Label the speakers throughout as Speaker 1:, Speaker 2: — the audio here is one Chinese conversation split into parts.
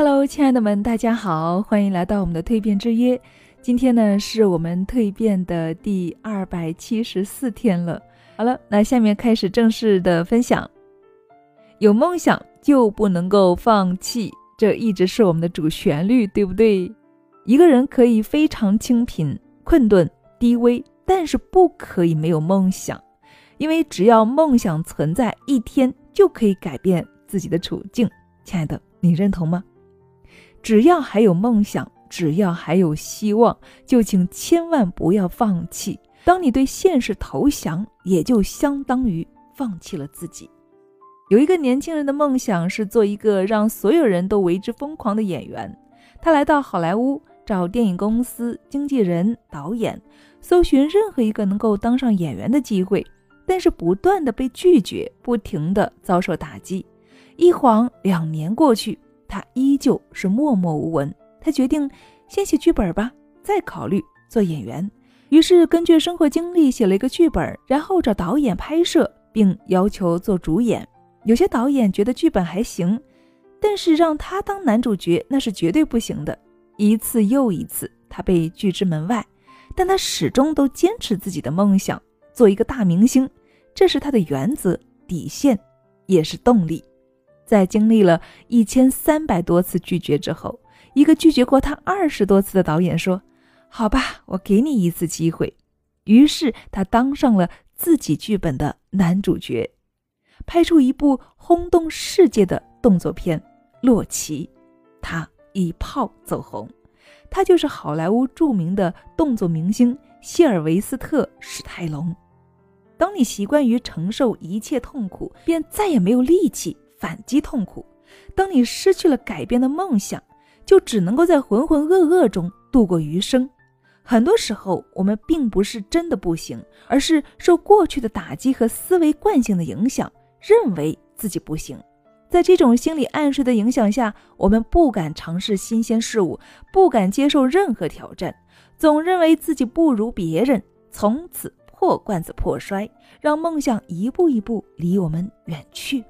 Speaker 1: Hello，亲爱的们，大家好，欢迎来到我们的蜕变之约。今天呢，是我们蜕变的第二百七十四天了。好了，那下面开始正式的分享。有梦想就不能够放弃，这一直是我们的主旋律，对不对？一个人可以非常清贫、困顿、低微，但是不可以没有梦想，因为只要梦想存在，一天就可以改变自己的处境。亲爱的，你认同吗？只要还有梦想，只要还有希望，就请千万不要放弃。当你对现实投降，也就相当于放弃了自己。有一个年轻人的梦想是做一个让所有人都为之疯狂的演员。他来到好莱坞找电影公司、经纪人、导演，搜寻任何一个能够当上演员的机会，但是不断的被拒绝，不停的遭受打击。一晃两年过去。他依旧是默默无闻。他决定先写剧本吧，再考虑做演员。于是根据生活经历写了一个剧本，然后找导演拍摄，并要求做主演。有些导演觉得剧本还行，但是让他当男主角那是绝对不行的。一次又一次，他被拒之门外，但他始终都坚持自己的梦想，做一个大明星。这是他的原则、底线，也是动力。在经历了一千三百多次拒绝之后，一个拒绝过他二十多次的导演说：“好吧，我给你一次机会。”于是他当上了自己剧本的男主角，拍出一部轰动世界的动作片《洛奇》，他一炮走红。他就是好莱坞著名的动作明星谢尔维斯特·史泰龙。当你习惯于承受一切痛苦，便再也没有力气。反击痛苦。当你失去了改变的梦想，就只能够在浑浑噩噩中度过余生。很多时候，我们并不是真的不行，而是受过去的打击和思维惯性的影响，认为自己不行。在这种心理暗示的影响下，我们不敢尝试新鲜事物，不敢接受任何挑战，总认为自己不如别人，从此破罐子破摔，让梦想一步一步离我们远去。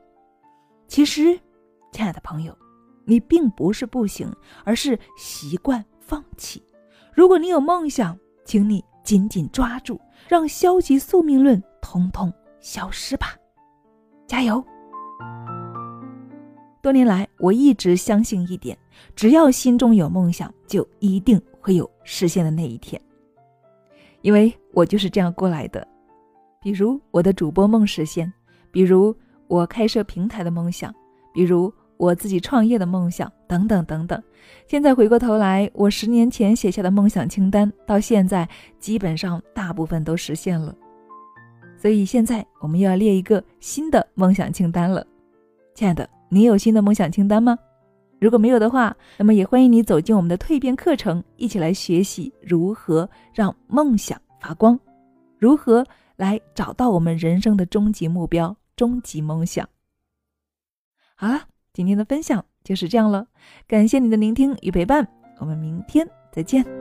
Speaker 1: 其实，亲爱的朋友，你并不是不行，而是习惯放弃。如果你有梦想，请你紧紧抓住，让消极宿命论统统消失吧！加油！多年来，我一直相信一点：只要心中有梦想，就一定会有实现的那一天。因为我就是这样过来的。比如我的主播梦实现，比如……我开设平台的梦想，比如我自己创业的梦想，等等等等。现在回过头来，我十年前写下的梦想清单，到现在基本上大部分都实现了。所以现在我们又要列一个新的梦想清单了。亲爱的，你有新的梦想清单吗？如果没有的话，那么也欢迎你走进我们的蜕变课程，一起来学习如何让梦想发光，如何来找到我们人生的终极目标。终极梦想。好了，今天的分享就是这样了，感谢你的聆听与陪伴，我们明天再见。